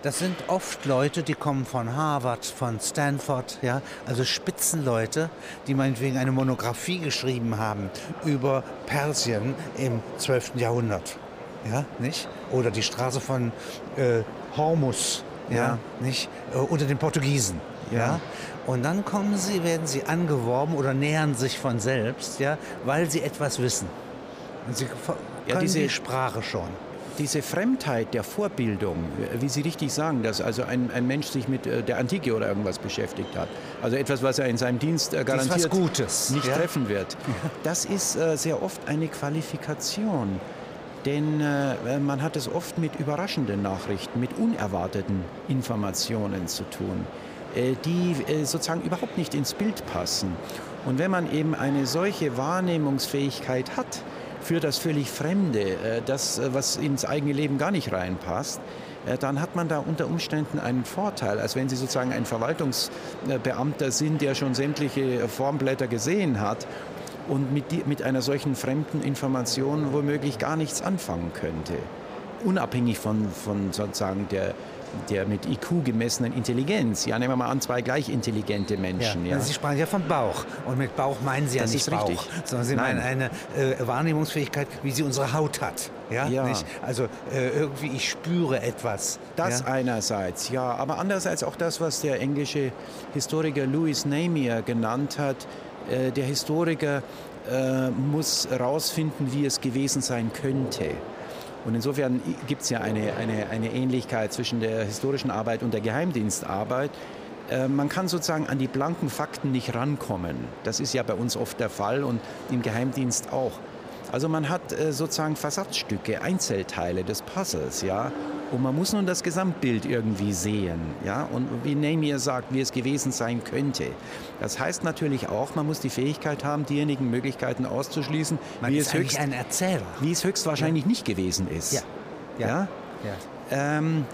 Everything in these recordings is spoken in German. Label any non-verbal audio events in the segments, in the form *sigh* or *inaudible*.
Das sind oft Leute, die kommen von Harvard, von Stanford, ja, also Spitzenleute, die meinetwegen eine Monographie geschrieben haben über Persien im 12. Jahrhundert, ja, nicht? Oder die Straße von äh, Hormus, ja, ja. nicht? Äh, unter den Portugiesen, ja. ja. Und dann kommen sie, werden sie angeworben oder nähern sich von selbst, ja, weil sie etwas wissen. Und sie können ja, diese die Sprache schon diese Fremdheit der Vorbildung, wie Sie richtig sagen, dass also ein, ein Mensch sich mit äh, der Antike oder irgendwas beschäftigt hat, also etwas, was er in seinem Dienst äh, garantiert nicht ja? treffen wird, das ist äh, sehr oft eine Qualifikation. Denn äh, man hat es oft mit überraschenden Nachrichten, mit unerwarteten Informationen zu tun, äh, die äh, sozusagen überhaupt nicht ins Bild passen. Und wenn man eben eine solche Wahrnehmungsfähigkeit hat, für das völlig Fremde, äh, das, äh, was ins eigene Leben gar nicht reinpasst, äh, dann hat man da unter Umständen einen Vorteil, als wenn Sie sozusagen ein Verwaltungsbeamter sind, der schon sämtliche Formblätter gesehen hat und mit, die, mit einer solchen fremden Information womöglich gar nichts anfangen könnte. Unabhängig von, von sozusagen der, der mit IQ gemessenen Intelligenz. Ja, nehmen wir mal an, zwei gleich intelligente Menschen. Ja. ja. Sie sprachen ja vom Bauch. Und mit Bauch meinen Sie das ja nicht Bauch, richtig. sondern Sie Nein. meinen eine äh, Wahrnehmungsfähigkeit, wie sie unsere Haut hat. Ja, ja. Nicht? Also äh, irgendwie, ich spüre etwas. Das ja? einerseits, ja. Aber andererseits auch das, was der englische Historiker Louis Namier genannt hat. Äh, der Historiker äh, muss herausfinden, wie es gewesen sein könnte. Und insofern gibt es ja eine, eine, eine Ähnlichkeit zwischen der historischen Arbeit und der Geheimdienstarbeit. Äh, man kann sozusagen an die blanken Fakten nicht rankommen. Das ist ja bei uns oft der Fall und im Geheimdienst auch. Also man hat äh, sozusagen Versatzstücke, Einzelteile des Puzzles, ja. Und man muss nun das Gesamtbild irgendwie sehen, ja. Und wie Namier sagt, wie es gewesen sein könnte. Das heißt natürlich auch, man muss die Fähigkeit haben, diejenigen Möglichkeiten auszuschließen, man wie, es höchst, ein Erzähler. wie es höchstwahrscheinlich ja. nicht gewesen ist. Ja. Ja. ja? ja. Ähm,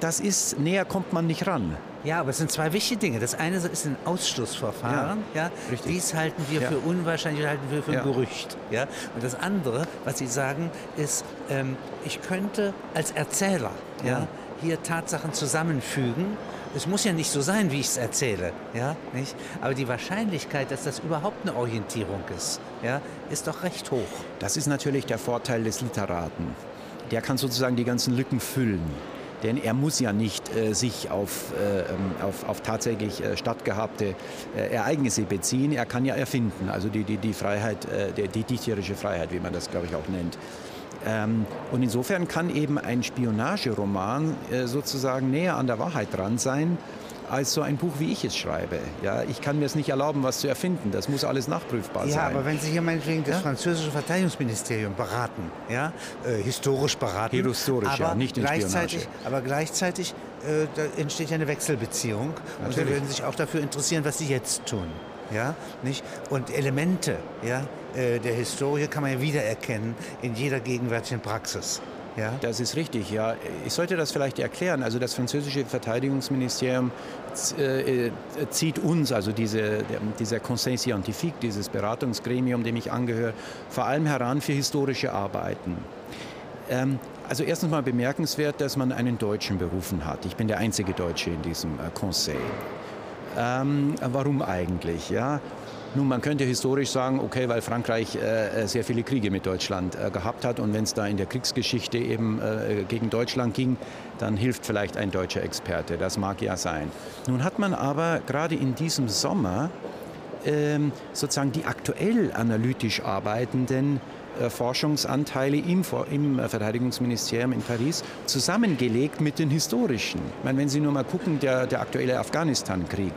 das ist, näher kommt man nicht ran. Ja, aber es sind zwei wichtige Dinge. Das eine ist ein Ausschlussverfahren. Ja, ja. Dies halten wir ja. für unwahrscheinlich, halten wir für ein ja. Gerücht. Ja? Und das andere, was Sie sagen, ist, ähm, ich könnte als Erzähler ja. hier Tatsachen zusammenfügen. Es muss ja nicht so sein, wie ich es erzähle, ja, nicht? Aber die Wahrscheinlichkeit, dass das überhaupt eine Orientierung ist, ja, ist doch recht hoch. Das ist natürlich der Vorteil des Literaten. Der kann sozusagen die ganzen Lücken füllen. Denn er muss ja nicht äh, sich auf, äh, ähm, auf, auf, tatsächlich äh, stattgehabte äh, Ereignisse beziehen. Er kann ja erfinden, also die, die, die Freiheit, äh, die, die dichterische Freiheit, wie man das, glaube ich, auch nennt. Ähm, und insofern kann eben ein Spionageroman äh, sozusagen näher an der Wahrheit dran sein als so ein Buch, wie ich es schreibe. Ja, ich kann mir es nicht erlauben, was zu erfinden. Das muss alles nachprüfbar ja, sein. Ja, aber wenn Sie hier meinetwegen das ja? französische Verteidigungsministerium beraten, ja, äh, historisch beraten, historisch, aber ja, nicht in gleichzeitig, Spionage. Aber gleichzeitig äh, da entsteht ja eine Wechselbeziehung Natürlich. und Sie würden sich auch dafür interessieren, was Sie jetzt tun. Ja, nicht? Und Elemente ja, äh, der Historie kann man ja wiedererkennen in jeder gegenwärtigen Praxis. Ja? Das ist richtig, ja. Ich sollte das vielleicht erklären. Also das französische Verteidigungsministerium äh, zieht uns, also diese, dieser Conseil Scientifique, dieses Beratungsgremium, dem ich angehöre, vor allem heran für historische Arbeiten. Ähm, also erstens mal bemerkenswert, dass man einen Deutschen berufen hat. Ich bin der einzige Deutsche in diesem äh, Conseil. Ähm, warum eigentlich? Ja? Nun, man könnte historisch sagen, okay, weil Frankreich äh, äh, sehr viele Kriege mit Deutschland äh, gehabt hat und wenn es da in der Kriegsgeschichte eben äh, gegen Deutschland ging, dann hilft vielleicht ein deutscher Experte. Das mag ja sein. Nun hat man aber gerade in diesem Sommer ähm, sozusagen die aktuell analytisch arbeitenden äh, Forschungsanteile im, im, Verteidigungsministerium in Paris zusammengelegt mit den historischen. Ich meine, wenn Sie nur mal gucken, der, der aktuelle Afghanistan-Krieg,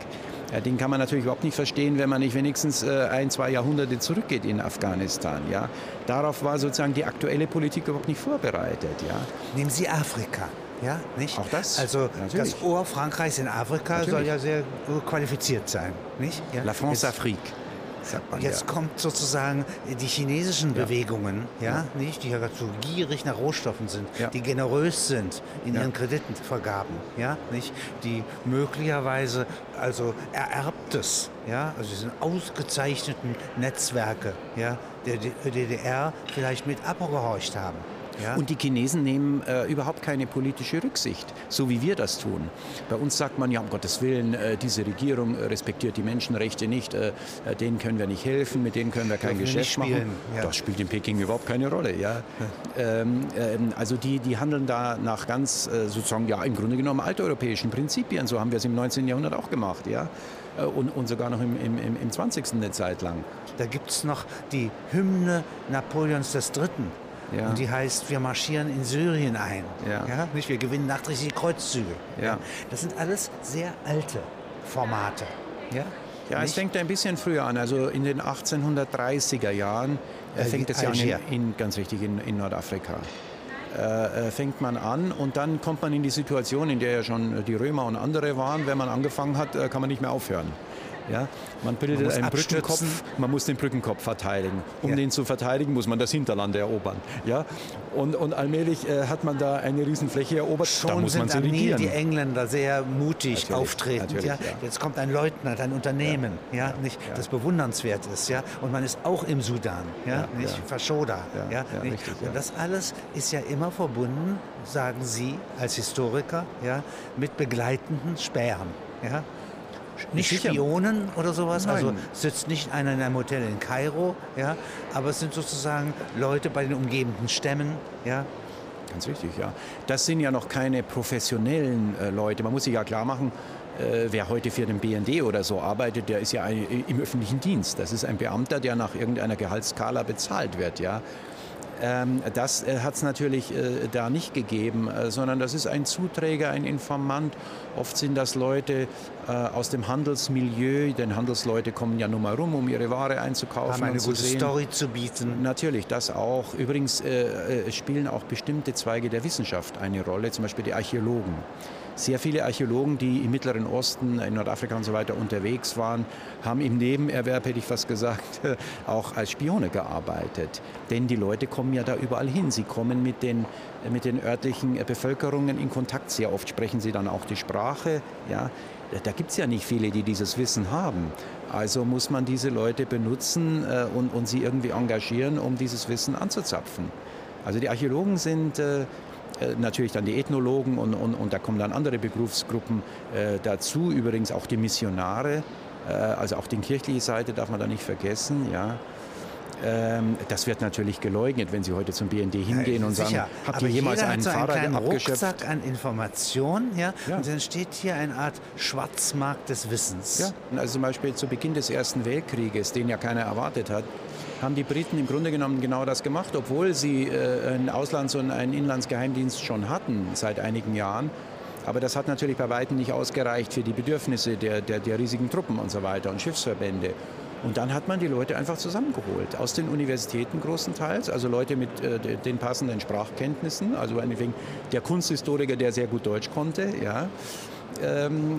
ja, den kann man natürlich überhaupt nicht verstehen, wenn man nicht wenigstens äh, ein, zwei Jahrhunderte zurückgeht in Afghanistan. Ja. Darauf war sozusagen die aktuelle Politik überhaupt nicht vorbereitet. Ja. Nehmen Sie Afrika. Ja, nicht? Auch das? Also Natürlich. das Ohr Frankreichs in Afrika Natürlich. soll ja sehr qualifiziert sein, nicht? Ja? La France Afrique sagt man. Jetzt ja. kommt sozusagen die chinesischen ja. Bewegungen, ja, ja, nicht, die ja so gierig nach Rohstoffen sind, die generös sind in ihren Kreditenvergaben, ja, nicht, die möglicherweise also ererbtes, ja, also diese ausgezeichneten Netzwerke, ja, der DDR vielleicht mit abgehorcht haben. Ja? Und die Chinesen nehmen äh, überhaupt keine politische Rücksicht, so wie wir das tun. Bei uns sagt man ja, um Gottes Willen, äh, diese Regierung respektiert die Menschenrechte nicht, äh, äh denen können wir nicht helfen, mit denen können wir kein Geschäft machen. Ja. Das spielt in Peking überhaupt keine Rolle. Ja? Ähm, ähm, also die, die handeln da nach ganz, äh, sozusagen, ja, im Grunde genommen alteuropäischen Prinzipien. So haben wir es im 19. Jahrhundert auch gemacht. Ja? Äh, und, und sogar noch im, im, im 20. eine Zeit lang. Da gibt es noch die Hymne Napoleons III. Ja. Und die heißt, wir marschieren in Syrien ein. Ja. ja. Nicht, wir gewinnen nachträglich Kreuzzüge. Ja. Das sind alles sehr alte Formate. Ja, ja es fängt ein bisschen früher an. Also in den 1830er Jahren äh, fängt es ja an in, in, ganz richtig in, in Nordafrika. Äh, äh, fängt man an und dann kommt man in die Situation, in der ja schon die Römer und andere waren. Wenn man angefangen hat, äh, kann man nicht mehr aufhören. Ja? Man bildet man einen Brückenkopf, man muss den Brückenkopf verteidigen. Um ja. den zu verteidigen, muss man das Hinterland erobern. Ja? Und, und allmählich äh, hat man da eine Riesenfläche erobert. Schon da muss sind man regieren. die Engländer sehr mutig natürlich, auftreten. Ja? ja? Jetzt kommt ein Leutnant, ein Unternehmen, ja, nicht, das bewundernswert ist. Ja? Und man ist auch im Sudan, ja, nicht Faschoda. Ja, Richtig, Und das alles ist ja immer verbunden, sagen Sie als Historiker, ja, mit begleitenden Sperren. Ja? Nicht Sicher. Spionen oder sowas. Nein. Also sitzt nicht einer in einem Hotel in Kairo, ja, aber es sind sozusagen Leute bei den umgebenden Stämmen, ja. Ganz richtig, ja. Das sind ja noch keine professionellen äh, Leute. Man muss sich ja klar machen, äh, wer heute für den BND oder so arbeitet, der ist ja ein, im öffentlichen Dienst. Das ist ein Beamter, der nach irgendeiner Gehaltsskala bezahlt wird, ja. Ähm, das äh, hat es natürlich äh, da nicht gegeben, äh, sondern das ist ein Zuträger, ein Informant. Oft sind das Leute aus dem Handelsmilieu, denn Handelsleute kommen ja nun mal rum, um ihre Ware einzukaufen. Haben eine gute sehen. Story zu bieten. Natürlich, das auch. Übrigens spielen auch bestimmte Zweige der Wissenschaft eine Rolle, zum Beispiel die Archäologen sehr viele Archäologen, die im Mittleren Osten, in Nordafrika und so weiter unterwegs waren, haben im Nebenerwerb, hätte ich fast gesagt, *laughs* auch als Spione gearbeitet. Denn die Leute kommen ja da überall hin. Sie kommen mit den, mit den örtlichen Bevölkerungen in Kontakt. Sehr oft sprechen sie dann auch die Sprache. Ja. Da gibt es ja nicht viele, die dieses Wissen haben. Also muss man diese Leute benutzen äh, und, und sie irgendwie engagieren, um dieses Wissen anzuzapfen. Also die Archäologen sind äh, natürlich dann die Ethnologen und, und, und da kommen dann andere Berufsgruppen äh, dazu, übrigens auch die Missionare, äh, also auch die kirchliche Seite darf man da nicht vergessen, ja. Ähm, das wird natürlich geleugnet, wenn Sie heute zum BND hingehen ja, und sagen, habt ihr jemals einen so Fahrer einen abgeschöpft? Rucksack an Informationen, ja? ja? Und dann steht hier eine Art Schwarzmarkt des Wissens. Ja, also zum Beispiel zu Beginn des Ersten Weltkrieges, den ja keiner erwartet hat, haben die Briten im Grunde genommen genau das gemacht, obwohl sie äh, einen Auslands- und einen Inlandsgeheimdienst schon hatten seit einigen Jahren. Aber das hat natürlich bei weitem nicht ausgereicht für die Bedürfnisse der, der, der riesigen Truppen und so weiter und Schiffsverbände. Und dann hat man die Leute einfach zusammengeholt, aus den Universitäten großenteils, also Leute mit äh, den passenden Sprachkenntnissen, also der Kunsthistoriker, der sehr gut Deutsch konnte, ja. Ähm,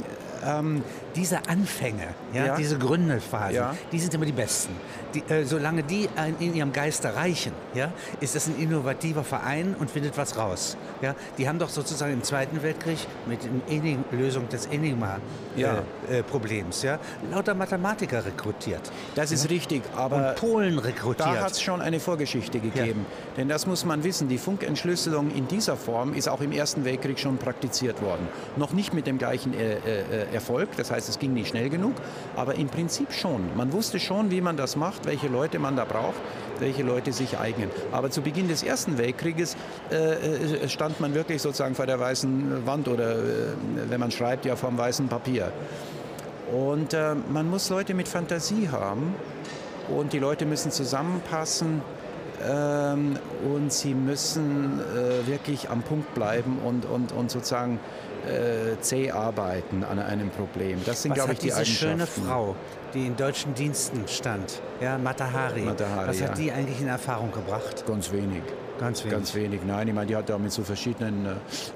ähm, diese Anfänge, ja, ja. diese Gründephasen, ja. die sind immer die besten. Die, äh, solange die in ihrem Geist erreichen, ja, ist das ein innovativer Verein und findet was raus. Ja. Die haben doch sozusagen im Zweiten Weltkrieg mit der Lösung des Enigma-Problems ja. äh, ja, lauter Mathematiker rekrutiert. Das ist richtig, aber und Polen rekrutiert. Da hat es schon eine Vorgeschichte gegeben. Denn das muss man wissen, die Funkentschlüsselung in dieser Form ist auch im Ersten Weltkrieg schon praktiziert worden. Noch nicht mit dem gleichen äh, äh, Erfolg, das heißt, es ging nicht schnell genug, aber im Prinzip schon. Man wusste schon, wie man das macht, welche Leute man da braucht, welche Leute sich eignen. Aber zu Beginn des Ersten Weltkrieges äh, äh stand man wirklich sozusagen vor der weißen Wand oder, äh, wenn man schreibt, ja vom weißen Papier. Und äh, man muss Leute mit Fantasie haben und die Leute müssen zusammenpassen ähm, und sie müssen äh, wirklich am Punkt bleiben und, und, und sozusagen äh, zäh arbeiten an einem Problem. Das sind, glaube ich, die diese schöne Frau, die in deutschen Diensten stand, ja, Matahari, Matahari was hat ja. die eigentlich in Erfahrung gebracht? Ganz wenig. Ganz wenig. Ganz wenig. Nein, ich meine, die hat da mit so verschiedenen äh,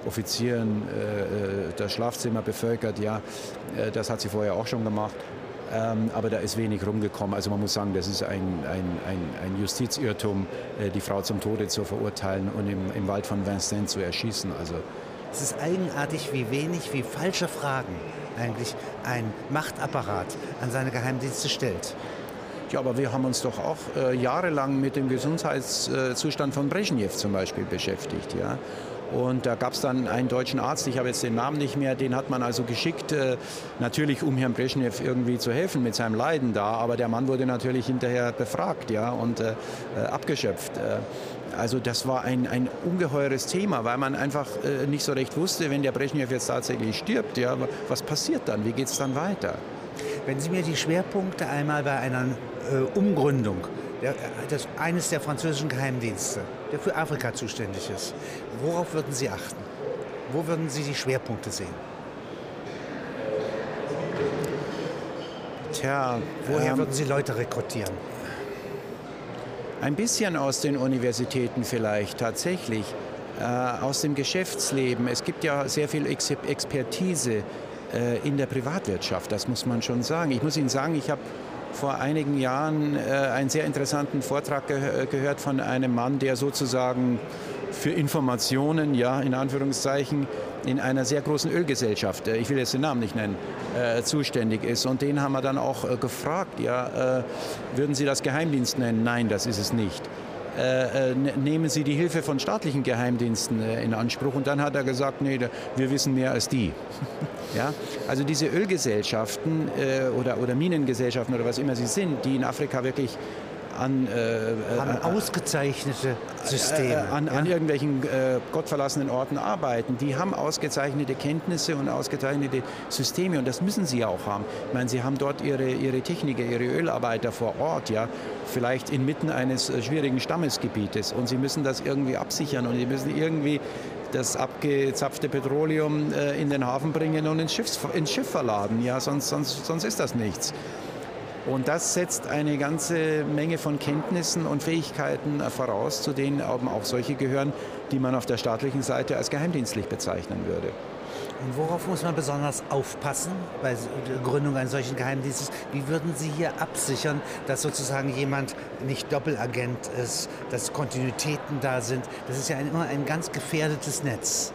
Offizieren äh, äh das Schlafzimmer bevölkert. Ja, äh, das hat sie vorher auch schon gemacht. Ähm, aber da ist wenig rumgekommen. Also man muss sagen, das ist ein, ein, ein, ein Justizirrtum, äh, die Frau zum Tode zu verurteilen und im, im Wald von Vincennes zu erschießen. Also es ist eigenartig, wie wenig, wie falsche Fragen eigentlich ein Machtapparat an seine Geheimdienste stellt. Ja, aber wir haben uns doch auch äh, jahrelang mit dem Gesundheitszustand von Brezhnev zum Beispiel beschäftigt. Ja? Und da gab es dann einen deutschen Arzt, ich habe jetzt den Namen nicht mehr, den hat man also geschickt, äh, natürlich um Herrn Brezhnev irgendwie zu helfen mit seinem Leiden da, aber der Mann wurde natürlich hinterher befragt ja, und äh, äh abgeschöpft. Also das war ein, ein ungeheures Thema, weil man einfach äh, nicht so recht wusste, wenn der Brezhnev jetzt tatsächlich stirbt, ja, was passiert dann, wie geht es dann weiter? Wenn Sie mir die Schwerpunkte einmal bei einer äh, Umgründung der, das, eines der französischen Geheimdienste, der für Afrika zuständig ist. Worauf würden Sie achten? Wo würden Sie die Schwerpunkte sehen? Tja, woher ähm, würden Sie Leute rekrutieren? Ein bisschen aus den Universitäten vielleicht tatsächlich, äh, aus dem Geschäftsleben. Es gibt ja sehr viel Ex Expertise äh, in der Privatwirtschaft, das muss man schon sagen. Ich muss Ihnen sagen, ich habe vor einigen Jahren äh, einen sehr interessanten Vortrag ge gehört von einem Mann, der sozusagen für Informationen, ja, in Anführungszeichen, in einer sehr großen Ölgesellschaft, äh, ich will jetzt den Namen nicht nennen, äh, zuständig ist. Und den haben wir dann auch äh, gefragt, ja, äh, würden Sie das Geheimdienst nennen? Nein, das ist es nicht. Äh, äh, nehmen Sie die Hilfe von staatlichen Geheimdiensten äh, in Anspruch. Und dann hat er gesagt, nee, wir wissen mehr als die. *laughs* ja? Also diese Ölgesellschaften oder, oder Minengesellschaften oder was immer sie sind, die in Afrika wirklich an, äh, an äh, ausgezeichnete Systeme. Äh, an, ja? an, irgendwelchen äh, gottverlassenen Orten arbeiten. Die haben ausgezeichnete Kenntnisse und ausgezeichnete Systeme und das müssen sie auch haben. Ich meine, sie haben dort ihre, ihre Techniker, ihre Ölarbeiter vor Ort, ja, vielleicht inmitten eines äh, schwierigen Stammesgebietes und sie müssen das irgendwie absichern und sie müssen irgendwie das abgezapfte Petroleum äh, in den Hafen bringen und ins Schiff, ins Schiff verladen. Ja, sonst, sonst, sonst ist das nichts. Und das setzt eine ganze Menge von Kenntnissen und Fähigkeiten voraus, zu denen auch solche gehören, die man auf der staatlichen Seite als geheimdienstlich bezeichnen würde. Und worauf muss man besonders aufpassen bei der Gründung eines solchen Geheimdienstes? Wie würden Sie hier absichern, dass sozusagen jemand nicht Doppelagent ist, dass Kontinuitäten da sind? Das ist ja immer ein ganz gefährdetes Netz.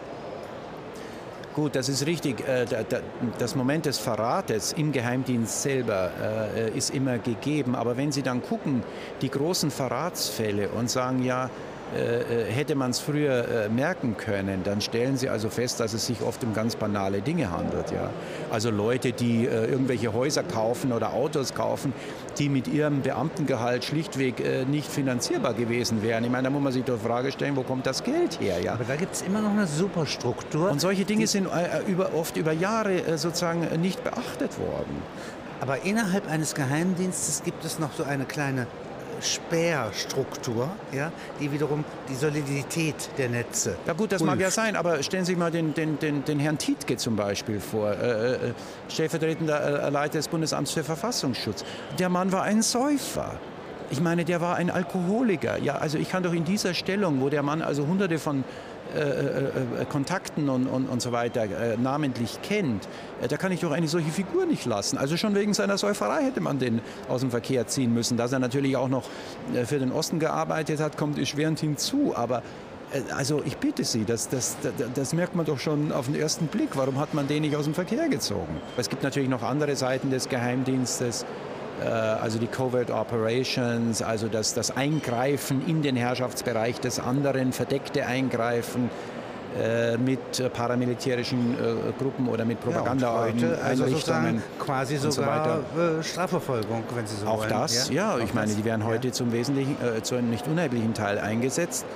Gut, das ist richtig. Äh, das Moment des Verrates im Geheimdienst selber äh, ist immer gegeben. Aber wenn Sie dann gucken, die großen Verratsfälle und sagen, ja, hätte man es früher äh, merken können, dann stellen Sie also fest, dass es sich oft um ganz banale Dinge handelt. Ja? Also Leute, die äh, irgendwelche Häuser kaufen oder Autos kaufen, die mit ihrem Beamtengehalt schlichtweg äh, nicht finanzierbar gewesen wären. Ich meine, da muss man sich doch die Frage stellen, wo kommt das Geld her? Ja? Aber da gibt es immer noch eine Superstruktur. Und solche Dinge sind äh, über, oft über Jahre sozusagen nicht beachtet worden. Aber innerhalb eines Geheimdienstes gibt es noch so eine kleine Sperrstruktur, ja, die wiederum die Solidität der Netze. Ja gut, das prüft. mag ja sein, aber stellen Sie sich mal den, den, den, den Herrn Tietke zum Beispiel vor, äh, äh, stellvertretender äh, Leiter des Bundesamts für Verfassungsschutz. Der Mann war ein Säufer. Ich meine, der war ein Alkoholiker. Ja, also ich kann doch in dieser Stellung, wo der Mann also hunderte von äh, äh, äh, Kontakten und, und, und so weiter äh, namentlich kennt, da kann ich doch eine solche Figur nicht lassen. Also schon wegen seiner Säuferei hätte man den aus dem Verkehr ziehen müssen. Dass er natürlich auch noch für den Osten gearbeitet hat, kommt erschwerend hinzu. Aber also ich bitte Sie, das, das, das, das, merkt man doch schon auf den ersten Blick. Warum hat man den nicht aus dem Verkehr gezogen? Es gibt natürlich noch andere Seiten des Geheimdienstes. Äh, also die Covert Operations, also das, das Eingreifen in den Herrschaftsbereich des anderen, verdeckte Eingreifen äh, mit paramilitärischen äh, Gruppen oder mit Propaganda ja, heute, also sozusagen quasi sogar so Strafverfolgung, wenn Sie so Auch wollen. das, ja. ja ich meine, die werden heute ja. zum wesentlichen, äh, zu einem nicht unerheblichen Teil eingesetzt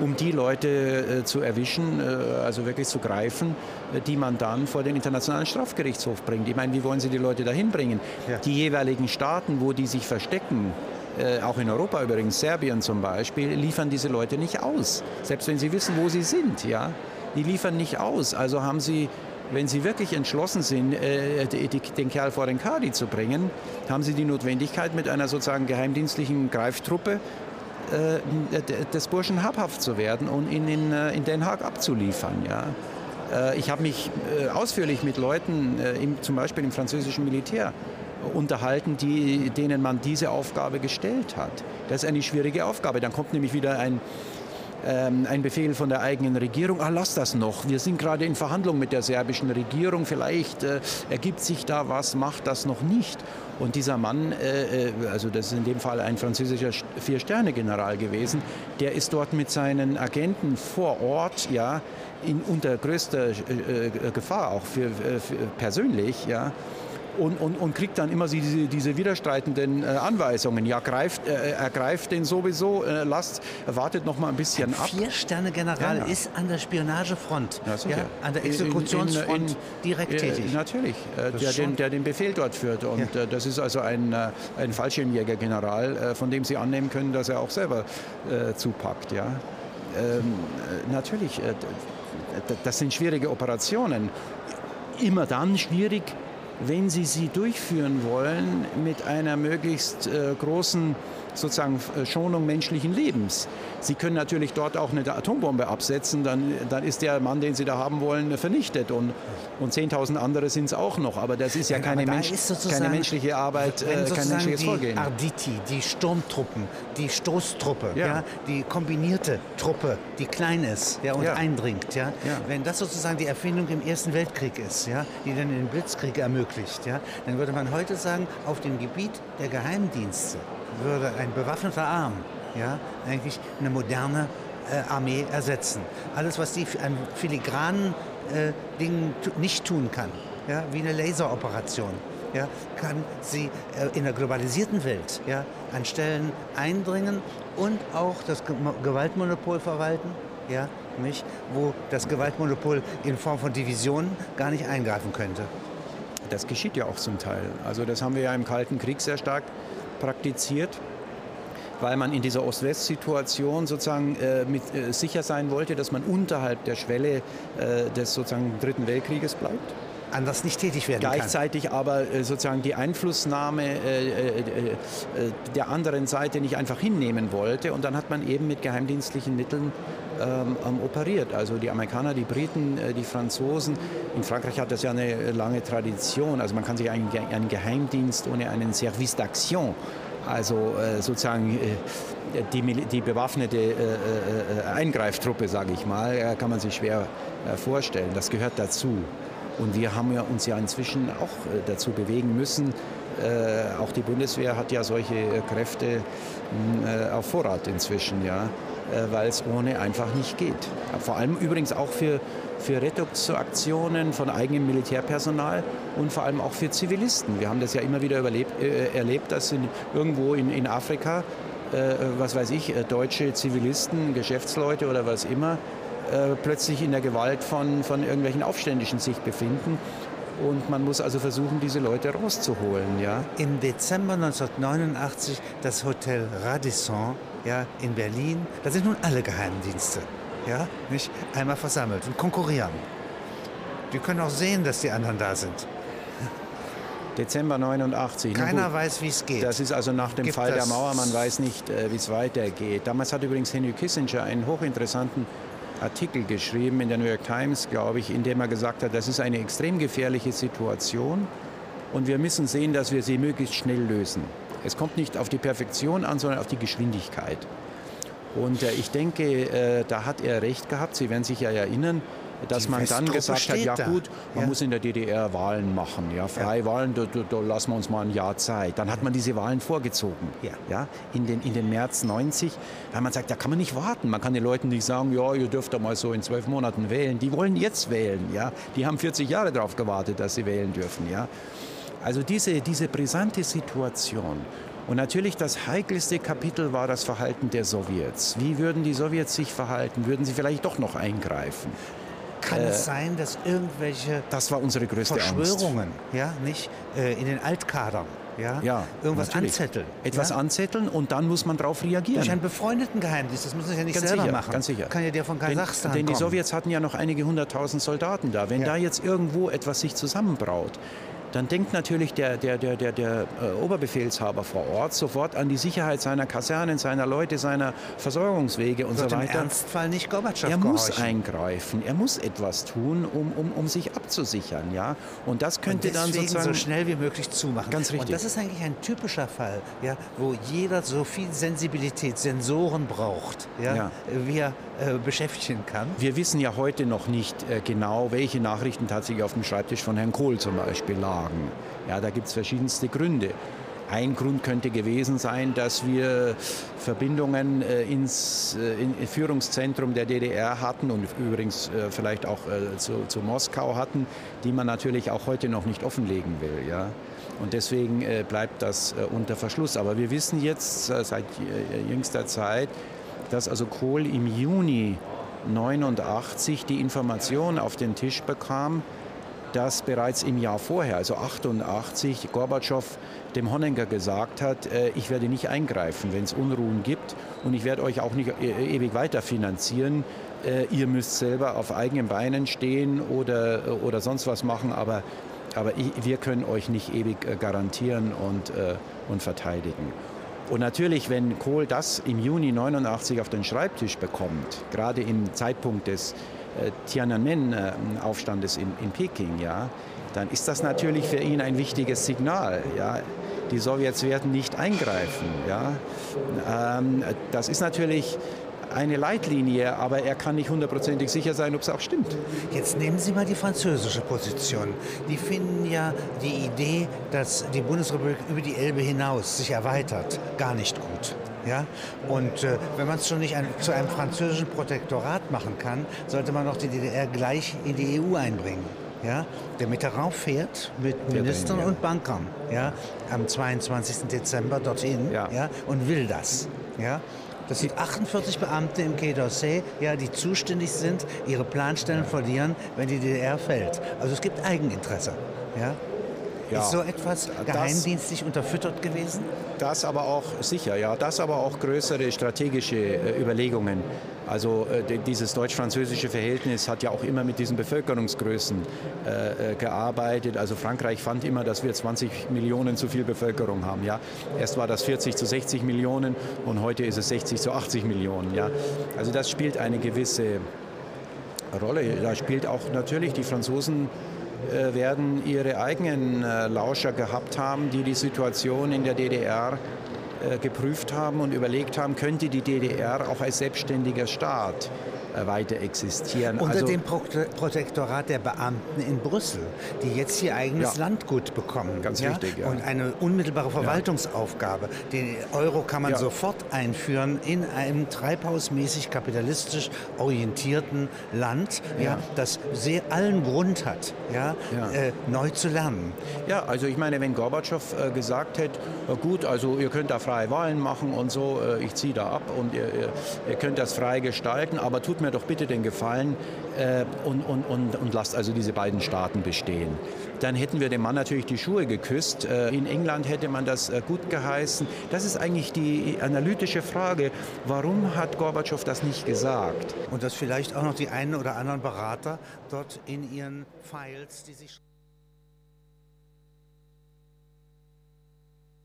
um die Leute äh, zu erwischen, äh, also wirklich zu greifen, äh, die man dann vor den Internationalen Strafgerichtshof bringt. Ich meine, wie wollen Sie die Leute dahin bringen? Ja. Die jeweiligen Staaten, wo die sich verstecken, äh, auch in Europa übrigens, Serbien zum Beispiel, liefern diese Leute nicht aus. Selbst wenn sie wissen, wo sie sind, ja, die liefern nicht aus. Also haben sie wenn Sie wirklich entschlossen sind, äh, den Kerl vor den Kadi zu bringen, haben Sie die Notwendigkeit, mit einer sozusagen geheimdienstlichen Greiftruppe des Burschen habhaft zu werden und ihn in, äh, in Den Haag abzuliefern. Ja. Äh, ich habe mich ausführlich mit Leuten, zum Beispiel im französischen Militär, unterhalten, die, denen man diese Aufgabe gestellt hat. Das ist eine schwierige Aufgabe. Dann kommt nämlich wieder ein, ähm, ein Befehl von der eigenen Regierung, ah, lass das noch, wir sind gerade in Verhandlungen mit der serbischen Regierung, vielleicht äh, ergibt sich da was, macht das noch nicht. Und dieser Mann, äh, äh also das ist in dem Fall ein französischer Vier-Sterne-General gewesen, der ist dort mit seinen Agenten vor Ort, ja, in, unter größter äh, äh Gefahr, auch für, äh, für persönlich, ja, und, und, und kriegt dann immer diese, diese widerstreitenden äh, Anweisungen. Ja, greift, äh, ergreift den sowieso, äh, lasst, wartet noch mal ein bisschen ein ab. Vier-Sterne-General ja, ja. ist an der Spionagefront, ja, an der Exekutionsfront in, in, in, direkt tätig. natürlich, äh, der den, der den Befehl dort führt. Und äh, das ist also ein, äh, ein Fallschirmjäger-General, von dem Sie annehmen können, dass er auch selber zupackt. Ja? Ähm, natürlich, das sind schwierige Operationen. Immer dann schwierig, wenn Sie sie durchführen wollen mit einer möglichst äh, großen sozusagen äh, Schonung menschlichen Lebens. Sie können natürlich dort auch eine Atombombe absetzen, dann, dann ist der Mann, den Sie da haben wollen, vernichtet und, und 10.000 andere sind es auch noch. Aber das ist ja keine, Mensch, keine menschliche Arbeit, äh, kein menschliches die Vorgehen. Arditi, die Sturmtruppen, die Stoßtruppe, ja. ja. die kombinierte Truppe, die klein ist ja, und ja. eindringt. Ja? ja? Wenn das sozusagen die Erfindung im Ersten Weltkrieg ist, ja, die dann den Blitzkrieg ermöglicht, ja, dann würde man heute sagen, auf dem Gebiet der Geheimdienste würde ein bewaffneter Arm ja, eigentlich eine moderne äh, Armee ersetzen. Alles, was die an filigranen äh, Dingen nicht tun kann, ja, wie eine Laseroperation, ja, kann sie äh, in der globalisierten Welt ja, an Stellen eindringen und auch das Gewaltmonopol verwalten, ja, nicht, wo das Gewaltmonopol in Form von Divisionen gar nicht eingreifen könnte. Das geschieht ja auch zum Teil. Also das haben wir ja im Kalten Krieg sehr stark praktiziert, weil man in dieser Ost-West-Situation sozusagen äh, mit, äh, sicher sein wollte, dass man unterhalb der Schwelle äh, des sozusagen Dritten Weltkrieges bleibt anders nicht tätig werden Gleichzeitig kann. aber äh, sozusagen die Einflussnahme äh, äh, der anderen Seite nicht einfach hinnehmen wollte. Und dann hat man eben mit geheimdienstlichen Mitteln ähm, operiert. Also die Amerikaner, die Briten, die Franzosen. In Frankreich hat das ja eine lange Tradition. Also man kann sich einen, einen Geheimdienst ohne einen Service d'action also äh, sozusagen äh, die, die, bewaffnete äh, Eingreiftruppe, sage ich mal, kann man sich schwer vorstellen. Das gehört dazu. Und wir haben ja uns ja inzwischen auch äh, dazu bewegen müssen. Äh, auch die Bundeswehr hat ja solche äh, Kräfte hm, auf Vorrat inzwischen, ja, weil es ohne einfach nicht geht. Vor allem übrigens auch für, für Rettungsaktionen von eigenem Militärpersonal und vor allem auch für Zivilisten. Wir haben das ja immer wieder überlebt, äh, erlebt, dass in, irgendwo in, in Afrika, äh, was weiß ich, deutsche Zivilisten, Geschäftsleute oder was immer, äh, plötzlich in der Gewalt von, von irgendwelchen Aufständischen sich befinden. Und man muss also versuchen, diese Leute rauszuholen. Ja. Im Dezember 1989 das Hotel Radisson ja, in Berlin. Da sind nun alle Geheimdienste ja, nicht einmal versammelt und konkurrieren. Die können auch sehen, dass die anderen da sind. Dezember 89. Keiner weiß, wie es geht. Das ist also nach dem Gibt Fall der Mauer, man weiß nicht, äh, wie es weitergeht. Damals hat übrigens Henry Kissinger einen hochinteressanten Artikel geschrieben in der New York Times, glaube ich, in dem er gesagt hat, das ist eine extrem gefährliche Situation und wir müssen sehen, dass wir sie möglichst schnell lösen. Es kommt nicht auf die Perfektion an, sondern auf die Geschwindigkeit. Und äh, ich denke, äh, da hat er recht gehabt. Sie werden sich ja erinnern, dass die man dann gesagt hat, ja gut, man ja. muss in der DDR Wahlen machen, ja, freie ja. Wahlen, da, da, da, lassen wir uns mal ein Jahr Zeit. Dann hat man diese Wahlen vorgezogen, ja. Ja, in, den, in den März 90, weil man sagt, da kann man nicht warten. Man kann den Leuten nicht sagen, ja, ihr dürft doch mal so in zwölf Monaten wählen. Die wollen jetzt wählen, ja. Die haben 40 Jahre darauf gewartet, dass sie wählen dürfen, ja. Also diese, diese brisante Situation. Und natürlich das heikelste Kapitel war das Verhalten der Sowjets. Wie würden die Sowjets sich verhalten? Würden sie vielleicht doch noch eingreifen? Kann äh, es sein, dass irgendwelche das war unsere größte Verschwörungen, Angst. ja, nicht äh, in den Altkadern, ja, ja irgendwas natürlich. anzetteln, etwas ja? anzetteln und dann muss man darauf reagieren. Durch einen befreundeten Geheimdienst, das muss man ja nicht ganz selber sicher, machen. Ganz sicher. Kann ja der von Kasachstan Denn, denn die Sowjets hatten ja noch einige hunderttausend Soldaten da. Wenn ja. da jetzt irgendwo etwas sich zusammenbraut, dann denkt natürlich der, der, der, der, der äh, Oberbefehlshaber vor Ort sofort an die Sicherheit seiner Kasernen, seiner Leute, seiner Versorgungswege und Wird so weiter. Im Ernstfall nicht Gorbatschow Er muss gehorchen. eingreifen, er muss etwas tun, um, um, um sich abzusichern. Ja? Und das könnte und dann sozusagen... so schnell wie möglich zumachen. Ganz richtig. Und das ist eigentlich ein typischer Fall, ja, wo jeder so viel Sensibilität, Sensoren braucht, ja, Ja. wie er äh, beschäftigen kann. Wir wissen ja heute noch nicht äh, genau, welche Nachrichten tatsächlich auf dem Schreibtisch von Herrn Kohl zum Beispiel lagen. Ja, da gibt es verschiedenste Gründe. Ein Grund könnte gewesen sein, dass wir Verbindungen äh, ins äh, Führungszentrum der DDR hatten und übrigens äh, vielleicht auch zu, zu, Moskau hatten, die man natürlich auch heute noch nicht offenlegen will. Ja? Und deswegen bleibt das unter Verschluss. Aber wir wissen jetzt seit jüngster Zeit, dass also Kohl im Juni 89 die Information auf den Tisch bekam, dass bereits im Jahr vorher, also 88, Gorbatschow dem Honecker gesagt hat, äh, ich werde nicht eingreifen, wenn es Unruhen gibt und ich werde euch auch nicht e ewig weiter finanzieren. Äh, ihr müsst selber auf eigenen Beinen stehen oder, oder sonst was machen, aber, aber wir können euch nicht ewig äh, garantieren und, äh, und verteidigen. Und natürlich, wenn Kohl das im Juni 89 auf den Schreibtisch bekommt, gerade im Zeitpunkt des äh, Tiananmen-Aufstandes in, in, Peking, ja, dann ist das natürlich für ihn ein wichtiges Signal. Ja. Die Sowjets werden nicht eingreifen. Ja. Ähm, das ist natürlich eine Leitlinie, aber er kann nicht hundertprozentig sicher sein, ob es auch stimmt. Jetzt nehmen Sie mal die französische Position. Die finden ja die Idee, dass die Bundesrepublik über die Elbe hinaus sich erweitert, gar nicht gut. Ja? Und äh, wenn man es schon nicht ein, zu einem französischen Protektorat machen kann, sollte man doch die DDR gleich in die EU einbringen. Ja? Der Mitterrand fährt mit Ministern dahin, ja. und Bankern ja? am 22. Dezember dorthin Ja. Ja? und will das. Ja? Das sind 48 Beamte im Quai d'Orsay, ja, die zuständig sind, ihre Planstellen verlieren, wenn die DDR fällt. Also es gibt Eigeninteresse. Ja? Ja. Ist so etwas Das- geheimdienstlich unterfüttert gewesen? Das aber auch sicher, ja, das aber auch größere strategische äh, Überlegungen. Also äh, die- dieses deutsch-französische Verhältnis hat ja auch immer mit diesen Bevölkerungsgrößen äh, äh, gearbeitet. Also Frankreich fand immer, dass wir 20 Millionen zu viel Bevölkerung haben. Ja, erst war das 40 zu 60 Millionen und heute ist es 60 zu 80 Millionen. Ja, also das spielt eine gewisse Rolle. Da spielt auch natürlich die Franzosen werden ihre eigenen äh, Lauscher gehabt haben, die die Situation in der DDR äh, geprüft haben und überlegt haben, könnte die DDR auch als selbstständiger Staat äh, weiter existieren. Unter Also- dem Pro Protektorat der Beamten in Brüssel, die jetzt hier eigenes Ja. Landgut bekommen. Ganz ja? richtig, ja. Und eine unmittelbare Verwaltungsaufgabe. Den Euro kann man sofort einführen in einem treibhausmäßig kapitalistisch orientierten Land, ja. Das sehr allen Grund hat, ja. Äh, neu zu lernen. Ja, also ich meine, wenn Gorbatschow äh, gesagt hätte, äh, gut, also ihr könnt da freie Wahlen machen und so, äh, ich ziehe da ab und ihr, ihr, ihr könnt das frei gestalten, aber mir doch bitte den Gefallen äh, und, und, und, und lasst also diese beiden Staaten bestehen. Dann hätten wir dem Mann natürlich die Schuhe geküsst. Äh, in England hätte man das äh, gut geheißen. Das ist eigentlich die analytische Frage, warum hat Gorbatschow das nicht gesagt? Und dass vielleicht auch noch die einen oder anderen Berater dort in ihren Files, die sich